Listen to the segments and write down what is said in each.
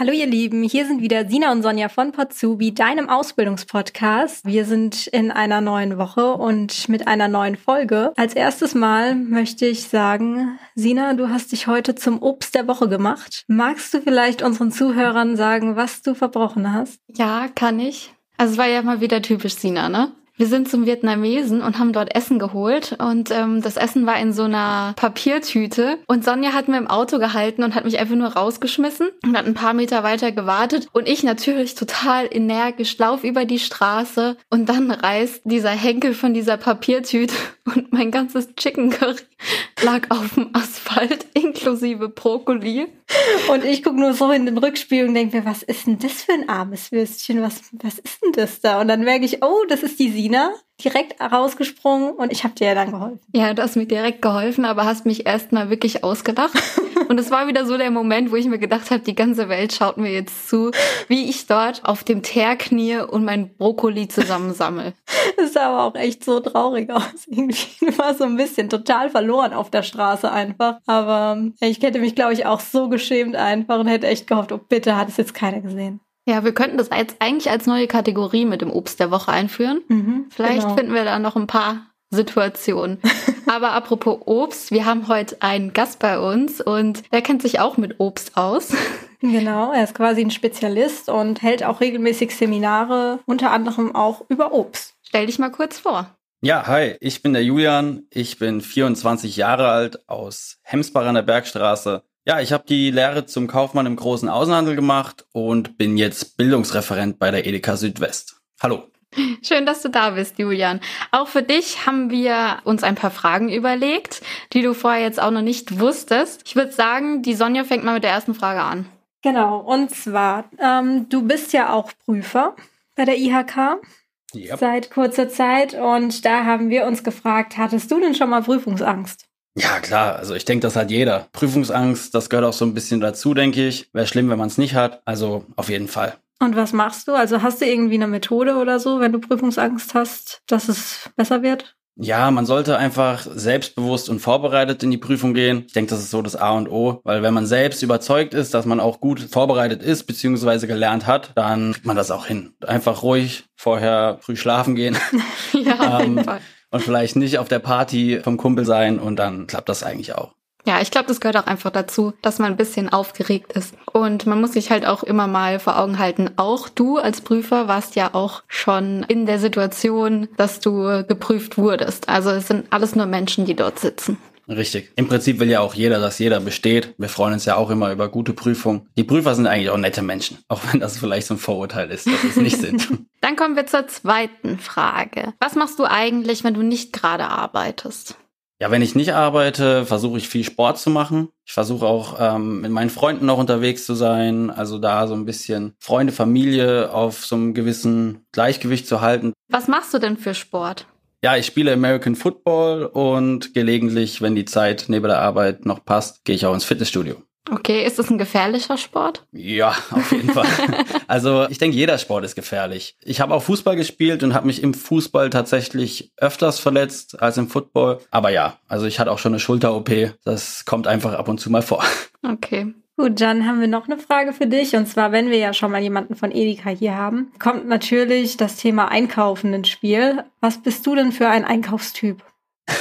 Hallo ihr Lieben, hier sind wieder Sina und Sonja von Potsubi, deinem Ausbildungspodcast. Wir sind in einer neuen Woche und mit einer neuen Folge. Als erstes Mal möchte ich sagen, Sina, du hast dich heute zum Obst der Woche gemacht. Magst du vielleicht unseren Zuhörern sagen, was du verbrochen hast? Ja, kann ich. Also es war ja mal wieder typisch Sina, ne? Wir sind zum Vietnamesen und haben dort Essen geholt und ähm, das Essen war in so einer Papiertüte und Sonja hat mir im Auto gehalten und hat mich einfach nur rausgeschmissen und hat ein paar Meter weiter gewartet und ich natürlich total energisch lauf über die Straße und dann reißt dieser Henkel von dieser Papiertüte und mein ganzes Chicken Curry lag auf dem Asphalt inklusive Brokkoli. Und ich gucke nur so in den Rückspiel und denke mir, was ist denn das für ein armes Würstchen? Was, was ist denn das da? Und dann merke ich, oh, das ist die Sina direkt rausgesprungen und ich habe dir ja dann geholfen. Ja, du hast mir direkt geholfen, aber hast mich erstmal wirklich ausgedacht. und es war wieder so der Moment, wo ich mir gedacht habe, die ganze Welt schaut mir jetzt zu, wie ich dort auf dem Teer knie und mein Brokkoli zusammensammel. Das sah aber auch echt so traurig aus. Irgendwie war so ein bisschen total verloren auf der Straße einfach. Aber ich hätte mich, glaube ich, auch so geschämt einfach und hätte echt gehofft, oh bitte hat es jetzt keiner gesehen. Ja, wir könnten das jetzt eigentlich als neue Kategorie mit dem Obst der Woche einführen. Mhm, Vielleicht genau. finden wir da noch ein paar Situationen. Aber apropos Obst, wir haben heute einen Gast bei uns und der kennt sich auch mit Obst aus. Genau, er ist quasi ein Spezialist und hält auch regelmäßig Seminare, unter anderem auch über Obst. Stell dich mal kurz vor. Ja, hi, ich bin der Julian, ich bin 24 Jahre alt aus Hemsbach an der Bergstraße ja, ich habe die Lehre zum Kaufmann im großen Außenhandel gemacht und bin jetzt Bildungsreferent bei der Edeka Südwest. Hallo. Schön, dass du da bist, Julian. Auch für dich haben wir uns ein paar Fragen überlegt, die du vorher jetzt auch noch nicht wusstest. Ich würde sagen, die Sonja fängt mal mit der ersten Frage an. Genau, und zwar, ähm, du bist ja auch Prüfer bei der IHK. Yep. Seit kurzer Zeit und da haben wir uns gefragt, hattest du denn schon mal Prüfungsangst? Ja, klar. Also ich denke, das hat jeder. Prüfungsangst, das gehört auch so ein bisschen dazu, denke ich. Wäre schlimm, wenn man es nicht hat. Also auf jeden Fall. Und was machst du? Also hast du irgendwie eine Methode oder so, wenn du Prüfungsangst hast, dass es besser wird? Ja, man sollte einfach selbstbewusst und vorbereitet in die Prüfung gehen. Ich denke, das ist so das A und O, weil wenn man selbst überzeugt ist, dass man auch gut vorbereitet ist bzw. gelernt hat, dann kriegt man das auch hin. Einfach ruhig vorher früh schlafen gehen. ja, auf jeden ähm, Fall und vielleicht nicht auf der Party vom Kumpel sein und dann klappt das eigentlich auch. Ja, ich glaube, das gehört auch einfach dazu, dass man ein bisschen aufgeregt ist. Und man muss sich halt auch immer mal vor Augen halten, auch du als Prüfer warst ja auch schon in der Situation, dass du geprüft wurdest. Also es sind alles nur Menschen, die dort sitzen. Richtig. Im Prinzip will ja auch jeder, dass jeder besteht. Wir freuen uns ja auch immer über gute Prüfungen. Die Prüfer sind eigentlich auch nette Menschen, auch wenn das vielleicht so ein Vorurteil ist, dass sie es nicht sind. Dann kommen wir zur zweiten Frage. Was machst du eigentlich, wenn du nicht gerade arbeitest? Ja, wenn ich nicht arbeite, versuche ich viel Sport zu machen. Ich versuche auch ähm, mit meinen Freunden noch unterwegs zu sein, also da so ein bisschen Freunde, Familie auf so einem gewissen Gleichgewicht zu halten. Was machst du denn für Sport? Ja, ich spiele American Football und gelegentlich, wenn die Zeit neben der Arbeit noch passt, gehe ich auch ins Fitnessstudio. Okay, ist das ein gefährlicher Sport? Ja, auf jeden Fall. Also ich denke, jeder Sport ist gefährlich. Ich habe auch Fußball gespielt und habe mich im Fußball tatsächlich öfters verletzt als im Football. Aber ja, also ich hatte auch schon eine Schulter-OP. Das kommt einfach ab und zu mal vor. Okay. Gut, dann haben wir noch eine Frage für dich. Und zwar, wenn wir ja schon mal jemanden von Edeka hier haben, kommt natürlich das Thema Einkaufen ins Spiel. Was bist du denn für ein Einkaufstyp?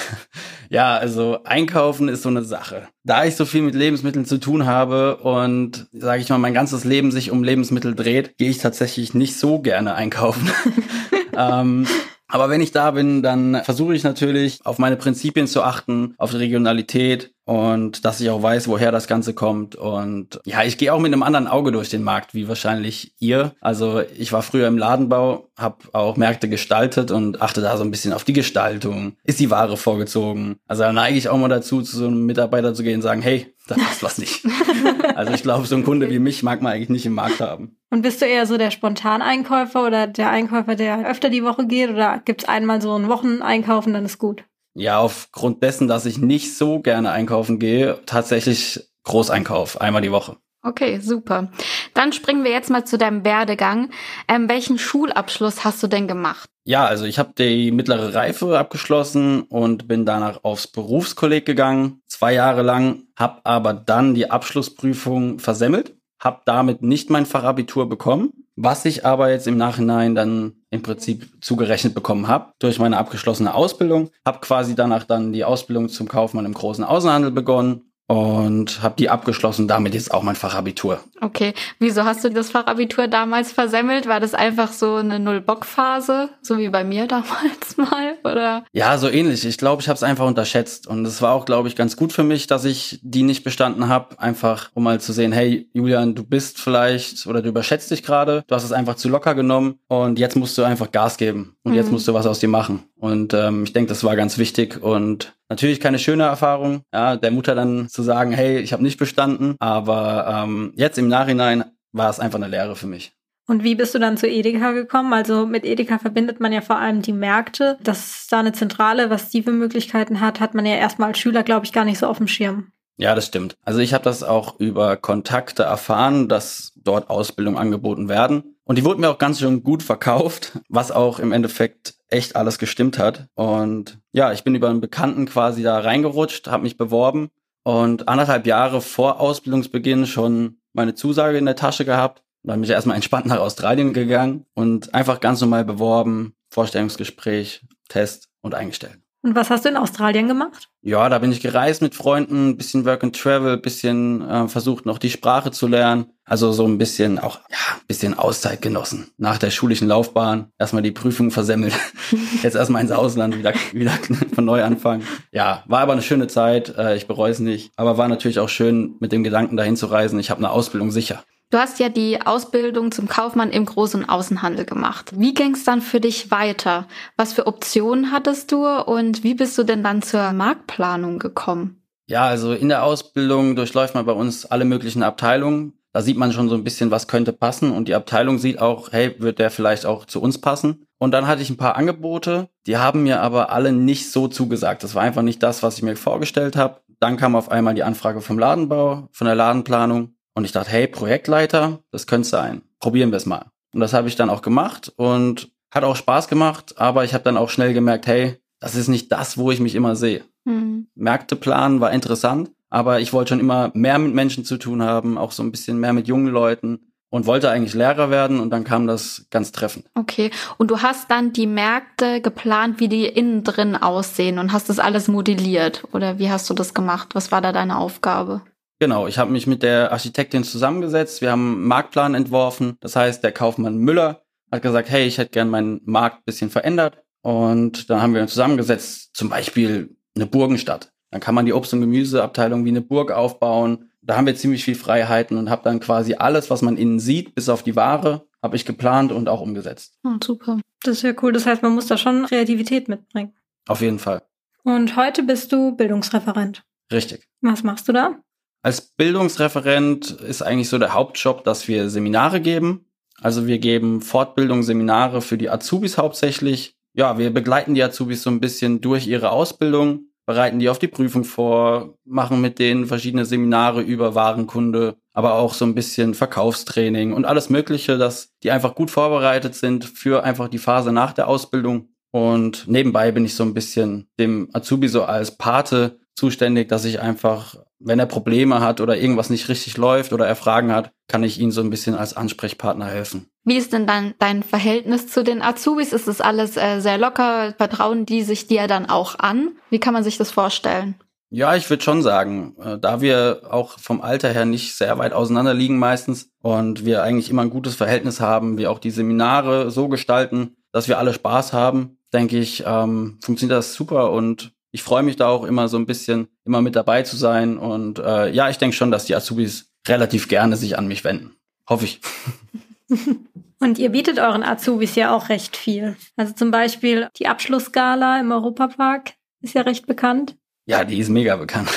Ja, also Einkaufen ist so eine Sache. Da ich so viel mit Lebensmitteln zu tun habe und, sage ich mal, mein ganzes Leben sich um Lebensmittel dreht, gehe ich tatsächlich nicht so gerne einkaufen. ähm, aber wenn ich da bin, dann versuche ich natürlich auf meine Prinzipien zu achten, auf die Regionalität und dass ich auch weiß, woher das Ganze kommt. Und ja, ich gehe auch mit einem anderen Auge durch den Markt, wie wahrscheinlich ihr. Also ich war früher im Ladenbau, habe auch Märkte gestaltet und achte da so ein bisschen auf die Gestaltung. Ist die Ware vorgezogen? Also da neige ich auch mal dazu, zu so einem Mitarbeiter zu gehen und sagen, hey, da passt was nicht. also ich glaube, so ein Kunde wie mich mag man eigentlich nicht im Markt haben. Und bist du eher so der Spontaneinkäufer oder der Einkäufer, der öfter die Woche geht? Oder gibt's einmal so einen Wocheneinkauf und dann ist gut? Ja, aufgrund dessen, dass ich nicht so gerne einkaufen gehe, tatsächlich Großeinkauf, einmal die Woche. Okay, super. Dann springen wir jetzt mal zu deinem Werdegang. Ähm, welchen Schulabschluss hast du denn gemacht? Ja, also ich habe die mittlere Reife abgeschlossen und bin danach aufs Berufskolleg gegangen, zwei Jahre lang, habe aber dann die Abschlussprüfung versemmelt habe damit nicht mein Fachabitur bekommen, was ich aber jetzt im Nachhinein dann im Prinzip zugerechnet bekommen habe durch meine abgeschlossene Ausbildung. Habe quasi danach dann die Ausbildung zum Kaufmann im großen Außenhandel begonnen und habe die abgeschlossen. Damit jetzt auch mein Fachabitur. Okay, wieso hast du das Fachabitur damals versemmelt? War das einfach so eine Null-Bock-Phase, so wie bei mir damals mal, oder? Ja, so ähnlich. Ich glaube, ich habe es einfach unterschätzt und es war auch, glaube ich, ganz gut für mich, dass ich die nicht bestanden habe, einfach um mal zu sehen, hey Julian, du bist vielleicht oder du überschätzt dich gerade, du hast es einfach zu locker genommen und jetzt musst du einfach Gas geben und mhm. jetzt musst du was aus dir machen. Und ähm, ich denke, das war ganz wichtig und natürlich keine schöne Erfahrung, ja, der Mutter dann zu sagen, hey, ich habe nicht bestanden, aber ähm, jetzt im Nachhinein war es einfach eine Lehre für mich. Und wie bist du dann zu Edeka gekommen? Also mit Edeka verbindet man ja vor allem die Märkte. Dass da eine Zentrale, was die für Möglichkeiten hat, hat man ja erstmal als Schüler, glaube ich, gar nicht so auf dem Schirm. Ja, das stimmt. Also ich habe das auch über Kontakte erfahren, dass dort Ausbildung angeboten werden. Und die wurden mir auch ganz schön gut verkauft, was auch im Endeffekt echt alles gestimmt hat. Und ja, ich bin über einen Bekannten quasi da reingerutscht, habe mich beworben und anderthalb Jahre vor Ausbildungsbeginn schon meine Zusage in der Tasche gehabt. Dann bin ich erstmal entspannt nach Australien gegangen und einfach ganz normal beworben, Vorstellungsgespräch, Test und eingestellt. Und was hast du in Australien gemacht? Ja, da bin ich gereist mit Freunden, bisschen Work and Travel, bisschen äh, versucht noch die Sprache zu lernen. Also so ein bisschen auch, ja, bisschen Auszeit genossen. Nach der schulischen Laufbahn erstmal die Prüfung versemmelt. Jetzt erstmal ins Ausland wieder, wieder von neu anfangen. Ja, war aber eine schöne Zeit. Äh, ich bereue es nicht. Aber war natürlich auch schön, mit dem Gedanken dahin zu reisen. Ich habe eine Ausbildung sicher. Du hast ja die Ausbildung zum Kaufmann im Groß- und Außenhandel gemacht. Wie ging es dann für dich weiter? Was für Optionen hattest du und wie bist du denn dann zur Marktplanung gekommen? Ja, also in der Ausbildung durchläuft man bei uns alle möglichen Abteilungen. Da sieht man schon so ein bisschen, was könnte passen und die Abteilung sieht auch, hey, wird der vielleicht auch zu uns passen? Und dann hatte ich ein paar Angebote, die haben mir aber alle nicht so zugesagt. Das war einfach nicht das, was ich mir vorgestellt habe. Dann kam auf einmal die Anfrage vom Ladenbau, von der Ladenplanung und ich dachte, hey, Projektleiter, das könnte sein. Probieren wir es mal. Und das habe ich dann auch gemacht und hat auch Spaß gemacht, aber ich habe dann auch schnell gemerkt, hey, das ist nicht das, wo ich mich immer sehe. Mhm. Märkte planen war interessant, aber ich wollte schon immer mehr mit Menschen zu tun haben, auch so ein bisschen mehr mit jungen Leuten und wollte eigentlich Lehrer werden und dann kam das ganz treffend. Okay, und du hast dann die Märkte geplant, wie die innen drin aussehen und hast das alles modelliert oder wie hast du das gemacht? Was war da deine Aufgabe? Genau, ich habe mich mit der Architektin zusammengesetzt. Wir haben einen Marktplan entworfen. Das heißt, der Kaufmann Müller hat gesagt, hey, ich hätte gern meinen Markt bisschen verändert. Und dann haben wir uns zusammengesetzt, zum Beispiel eine Burgenstadt. Dann kann man die Obst- und Gemüseabteilung wie eine Burg aufbauen. Da haben wir ziemlich viel Freiheiten und habe dann quasi alles, was man innen sieht, bis auf die Ware, habe ich geplant und auch umgesetzt. Oh, super. Das ist ja cool. Das heißt, man muss da schon Kreativität mitbringen. Auf jeden Fall. Und heute bist du Bildungsreferent. Richtig. Was machst du da? Als Bildungsreferent ist eigentlich so der Hauptjob, dass wir Seminare geben. Also wir geben Fortbildung, Seminare für die Azubis hauptsächlich. Ja, wir begleiten die Azubis so ein bisschen durch ihre Ausbildung, bereiten die auf die Prüfung vor, machen mit denen verschiedene Seminare über Warenkunde, aber auch so ein bisschen Verkaufstraining und alles Mögliche, dass die einfach gut vorbereitet sind für einfach die Phase nach der Ausbildung. Und nebenbei bin ich so ein bisschen dem Azubi so als Pate zuständig, dass ich einfach wenn er Probleme hat oder irgendwas nicht richtig läuft oder er Fragen hat, kann ich ihm so ein bisschen als Ansprechpartner helfen. Wie ist denn dann dein Verhältnis zu den Azubis? Ist das alles äh, sehr locker? Vertrauen die sich dir dann auch an? Wie kann man sich das vorstellen? Ja, ich würde schon sagen, äh, da wir auch vom Alter her nicht sehr weit auseinander liegen meistens und wir eigentlich immer ein gutes Verhältnis haben, wir auch die Seminare so gestalten, dass wir alle Spaß haben, denke ich, ähm, funktioniert das super und ich freue mich da auch immer so ein bisschen, immer mit dabei zu sein. Und äh, ja, ich denke schon, dass die Azubis relativ gerne sich an mich wenden. Hoffe ich. Und ihr bietet euren Azubis ja auch recht viel. Also zum Beispiel die Abschlussgala im Europapark ist ja recht bekannt. Ja, die ist mega bekannt.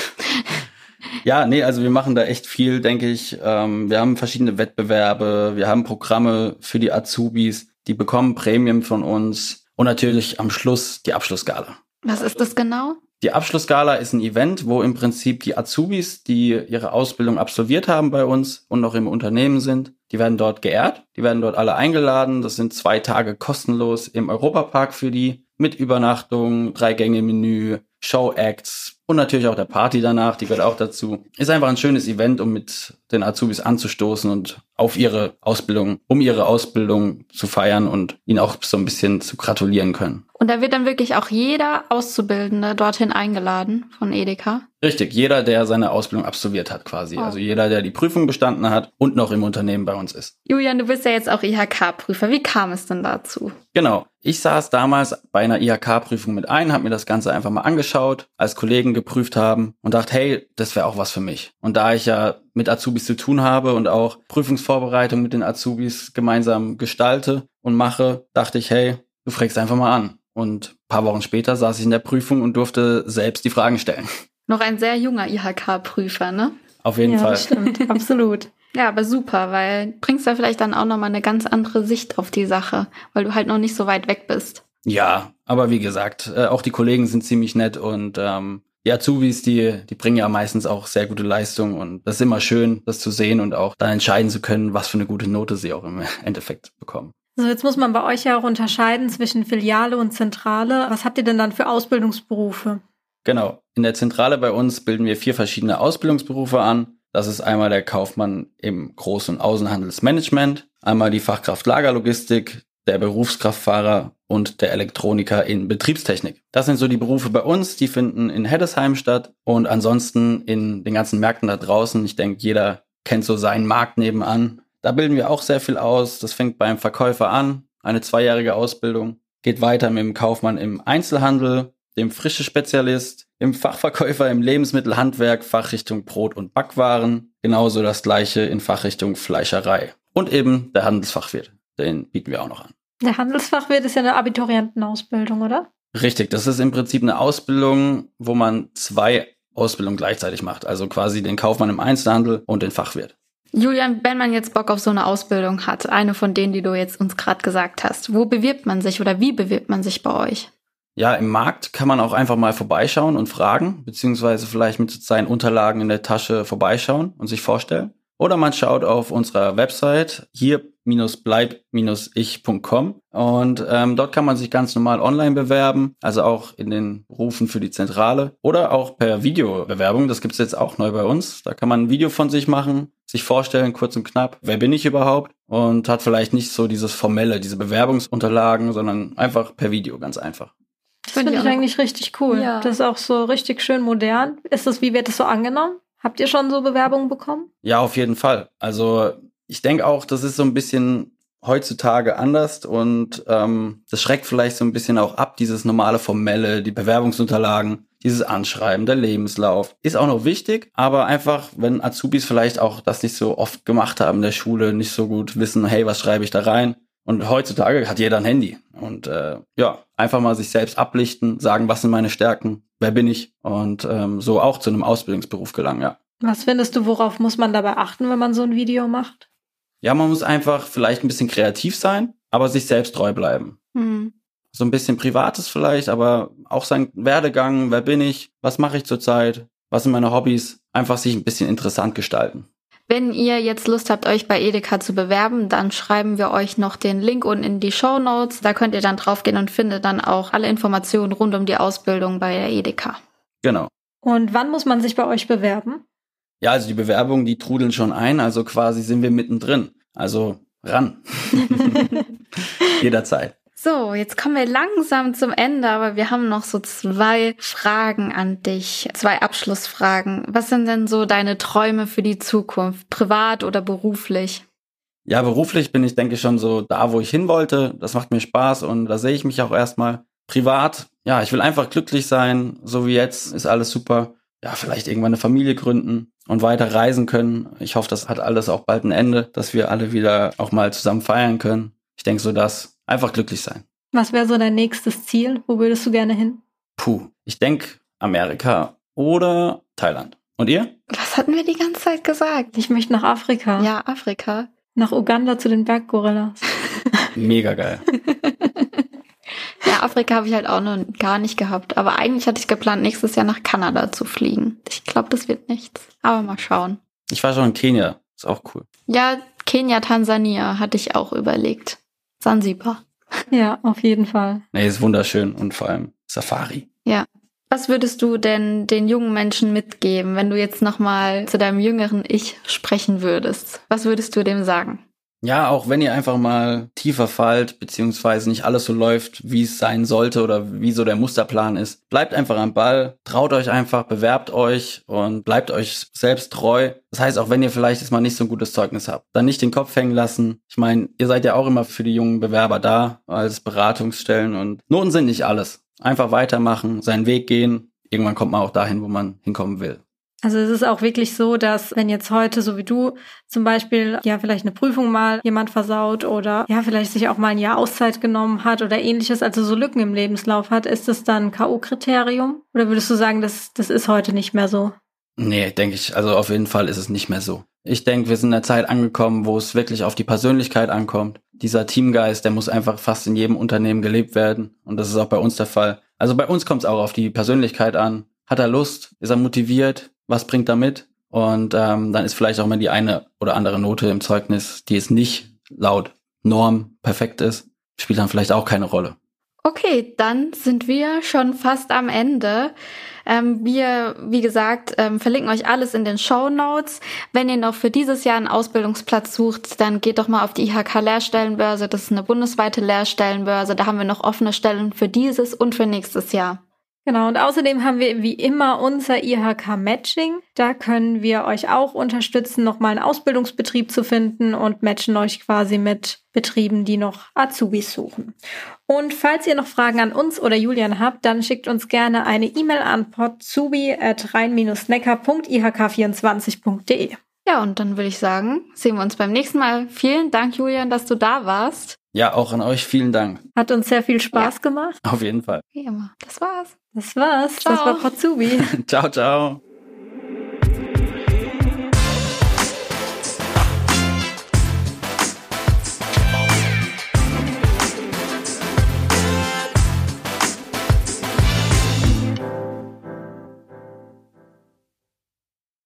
ja, nee, also wir machen da echt viel, denke ich. Ähm, wir haben verschiedene Wettbewerbe, wir haben Programme für die Azubis, die bekommen Prämien von uns und natürlich am Schluss die Abschlussgala. Was ist das genau? Die Abschlussgala ist ein Event, wo im Prinzip die Azubis, die ihre Ausbildung absolviert haben bei uns und noch im Unternehmen sind, die werden dort geehrt. Die werden dort alle eingeladen. Das sind zwei Tage kostenlos im Europapark für die mit Übernachtung, drei Gänge Menü, Show-Acts und natürlich auch der Party danach, die gehört auch dazu. Ist einfach ein schönes Event, um mit den Azubis anzustoßen und auf ihre Ausbildung, um ihre Ausbildung zu feiern und ihnen auch so ein bisschen zu gratulieren können. Und da wird dann wirklich auch jeder Auszubildende dorthin eingeladen von Edeka. Richtig, jeder, der seine Ausbildung absolviert hat quasi. Oh. Also jeder, der die Prüfung bestanden hat und noch im Unternehmen bei uns ist. Julian, du bist ja jetzt auch IHK-Prüfer. Wie kam es denn dazu? Genau. Ich saß damals bei einer IHK-Prüfung mit ein, habe mir das Ganze einfach mal angeschaut, als Kollegen geprüft haben und dachte, hey, das wäre auch was für mich. Und da ich ja mit Azubis zu tun habe und auch Prüfungsvorbereitung mit den Azubis gemeinsam gestalte und mache, dachte ich, hey, du fragst einfach mal an. Und paar Wochen später saß ich in der Prüfung und durfte selbst die Fragen stellen. Noch ein sehr junger IHK-Prüfer, ne? Auf jeden ja, Fall. Stimmt, absolut. Ja, aber super, weil du bringst da vielleicht dann auch nochmal eine ganz andere Sicht auf die Sache, weil du halt noch nicht so weit weg bist. Ja, aber wie gesagt, äh, auch die Kollegen sind ziemlich nett und ähm, die Azubis, die, die bringen ja meistens auch sehr gute Leistung und das ist immer schön, das zu sehen und auch dann entscheiden zu können, was für eine gute Note sie auch im Endeffekt bekommen. So, jetzt muss man bei euch ja auch unterscheiden zwischen Filiale und Zentrale. Was habt ihr denn dann für Ausbildungsberufe? Genau. In der Zentrale bei uns bilden wir vier verschiedene Ausbildungsberufe an. Das ist einmal der Kaufmann im Groß- und Außenhandelsmanagement, einmal die Fachkraft Lagerlogistik, der Berufskraftfahrer und der Elektroniker in Betriebstechnik. Das sind so die Berufe bei uns, die finden in Heddesheim statt und ansonsten in den ganzen Märkten da draußen. Ich denke, jeder kennt so seinen Markt nebenan. Da bilden wir auch sehr viel aus. Das fängt beim Verkäufer an, eine zweijährige Ausbildung, geht weiter mit dem Kaufmann im Einzelhandel, dem frische Spezialist, im Fachverkäufer im Lebensmittelhandwerk, Fachrichtung Brot und Backwaren, genauso das gleiche in Fachrichtung Fleischerei. Und eben der Handelsfachwirt, den bieten wir auch noch an. Der Handelsfachwirt ist ja eine Abiturientenausbildung, oder? Richtig, das ist im Prinzip eine Ausbildung, wo man zwei Ausbildungen gleichzeitig macht, also quasi den Kaufmann im Einzelhandel und den Fachwirt. Julian, wenn man jetzt Bock auf so eine Ausbildung hat, eine von denen, die du jetzt uns gerade gesagt hast, wo bewirbt man sich oder wie bewirbt man sich bei euch? Ja, im Markt kann man auch einfach mal vorbeischauen und fragen, beziehungsweise vielleicht mit seinen Unterlagen in der Tasche vorbeischauen und sich vorstellen. Oder man schaut auf unserer Website hier-bleib-ich.com und ähm, dort kann man sich ganz normal online bewerben, also auch in den Berufen für die Zentrale oder auch per Videobewerbung. Das gibt's jetzt auch neu bei uns. Da kann man ein Video von sich machen, sich vorstellen, kurz und knapp, wer bin ich überhaupt und hat vielleicht nicht so dieses formelle, diese Bewerbungsunterlagen, sondern einfach per Video, ganz einfach. Das finde ich, ich eigentlich richtig cool. Ja. Das ist auch so richtig schön modern. Ist das, wie wird das so angenommen? Habt ihr schon so Bewerbungen bekommen? Ja, auf jeden Fall. Also ich denke auch, das ist so ein bisschen heutzutage anders und ähm, das schreckt vielleicht so ein bisschen auch ab, dieses normale Formelle, die Bewerbungsunterlagen, dieses Anschreiben, der Lebenslauf. Ist auch noch wichtig, aber einfach, wenn Azubis vielleicht auch das nicht so oft gemacht haben in der Schule, nicht so gut wissen, hey, was schreibe ich da rein? Und heutzutage hat jeder ein Handy. Und äh, ja, einfach mal sich selbst ablichten, sagen, was sind meine Stärken, wer bin ich und ähm, so auch zu einem Ausbildungsberuf gelangen, ja. Was findest du, worauf muss man dabei achten, wenn man so ein Video macht? Ja, man muss einfach vielleicht ein bisschen kreativ sein, aber sich selbst treu bleiben. Mhm. So ein bisschen Privates vielleicht, aber auch sein Werdegang, wer bin ich, was mache ich zurzeit, was sind meine Hobbys, einfach sich ein bisschen interessant gestalten. Wenn ihr jetzt Lust habt, euch bei Edeka zu bewerben, dann schreiben wir euch noch den Link unten in die Show Notes. Da könnt ihr dann draufgehen und findet dann auch alle Informationen rund um die Ausbildung bei der Edeka. Genau. Und wann muss man sich bei euch bewerben? Ja, also die Bewerbungen, die trudeln schon ein, also quasi sind wir mittendrin. Also ran. Jederzeit. So, jetzt kommen wir langsam zum Ende, aber wir haben noch so zwei Fragen an dich, zwei Abschlussfragen. Was sind denn so deine Träume für die Zukunft, privat oder beruflich? Ja, beruflich bin ich, denke ich, schon so da, wo ich hin wollte. Das macht mir Spaß und da sehe ich mich auch erstmal. Privat, ja, ich will einfach glücklich sein, so wie jetzt, ist alles super. Ja, vielleicht irgendwann eine Familie gründen und weiter reisen können. Ich hoffe, das hat alles auch bald ein Ende, dass wir alle wieder auch mal zusammen feiern können. Ich denke so das Einfach glücklich sein. Was wäre so dein nächstes Ziel? Wo würdest du gerne hin? Puh, ich denke Amerika oder Thailand. Und ihr? Was hatten wir die ganze Zeit gesagt? Ich möchte nach Afrika. Ja, Afrika. Nach Uganda zu den Berggorillas. Mega geil. ja, Afrika habe ich halt auch noch gar nicht gehabt. Aber eigentlich hatte ich geplant, nächstes Jahr nach Kanada zu fliegen. Ich glaube, das wird nichts. Aber mal schauen. Ich war schon in Kenia. Ist auch cool. Ja, Kenia, Tansania hatte ich auch überlegt. Sansibar. Ja, auf jeden Fall. Nee, ist wunderschön und vor allem Safari. Ja. Was würdest du denn den jungen Menschen mitgeben, wenn du jetzt nochmal zu deinem jüngeren Ich sprechen würdest? Was würdest du dem sagen? Ja, auch wenn ihr einfach mal tiefer fallt, beziehungsweise nicht alles so läuft, wie es sein sollte oder wie so der Musterplan ist, bleibt einfach am Ball, traut euch einfach, bewerbt euch und bleibt euch selbst treu. Das heißt, auch wenn ihr vielleicht jetzt mal nicht so ein gutes Zeugnis habt, dann nicht den Kopf hängen lassen. Ich meine, ihr seid ja auch immer für die jungen Bewerber da als Beratungsstellen und Noten sind nicht alles. Einfach weitermachen, seinen Weg gehen. Irgendwann kommt man auch dahin, wo man hinkommen will. Also es ist auch wirklich so, dass wenn jetzt heute, so wie du, zum Beispiel ja vielleicht eine Prüfung mal jemand versaut oder ja vielleicht sich auch mal ein Jahr Auszeit genommen hat oder ähnliches, also so Lücken im Lebenslauf hat, ist das dann K.O.-Kriterium? Oder würdest du sagen, das, das ist heute nicht mehr so? Nee, denke ich. Also auf jeden Fall ist es nicht mehr so. Ich denke, wir sind in der Zeit angekommen, wo es wirklich auf die Persönlichkeit ankommt. Dieser Teamgeist, der muss einfach fast in jedem Unternehmen gelebt werden. Und das ist auch bei uns der Fall. Also bei uns kommt es auch auf die Persönlichkeit an. Hat er Lust? Ist er motiviert? Was bringt er mit? Und ähm, dann ist vielleicht auch mal die eine oder andere Note im Zeugnis, die es nicht laut Norm perfekt ist, spielt dann vielleicht auch keine Rolle. Okay, dann sind wir schon fast am Ende. Ähm, wir, wie gesagt, ähm, verlinken euch alles in den Show Notes. Wenn ihr noch für dieses Jahr einen Ausbildungsplatz sucht, dann geht doch mal auf die IHK Lehrstellenbörse. Das ist eine bundesweite Lehrstellenbörse. Da haben wir noch offene Stellen für dieses und für nächstes Jahr. Genau, und außerdem haben wir wie immer unser IHK Matching. Da können wir euch auch unterstützen, nochmal einen Ausbildungsbetrieb zu finden und matchen euch quasi mit Betrieben, die noch Azubis suchen. Und falls ihr noch Fragen an uns oder Julian habt, dann schickt uns gerne eine E-Mail an podzubi.rein-neckar.ihk24.de. Ja, und dann würde ich sagen, sehen wir uns beim nächsten Mal. Vielen Dank, Julian, dass du da warst. Ja, auch an euch vielen Dank. Hat uns sehr viel Spaß ja. gemacht. Auf jeden Fall. Wie immer. Das war's. Das war's. Ciao. Das war Potsubi. ciao, ciao.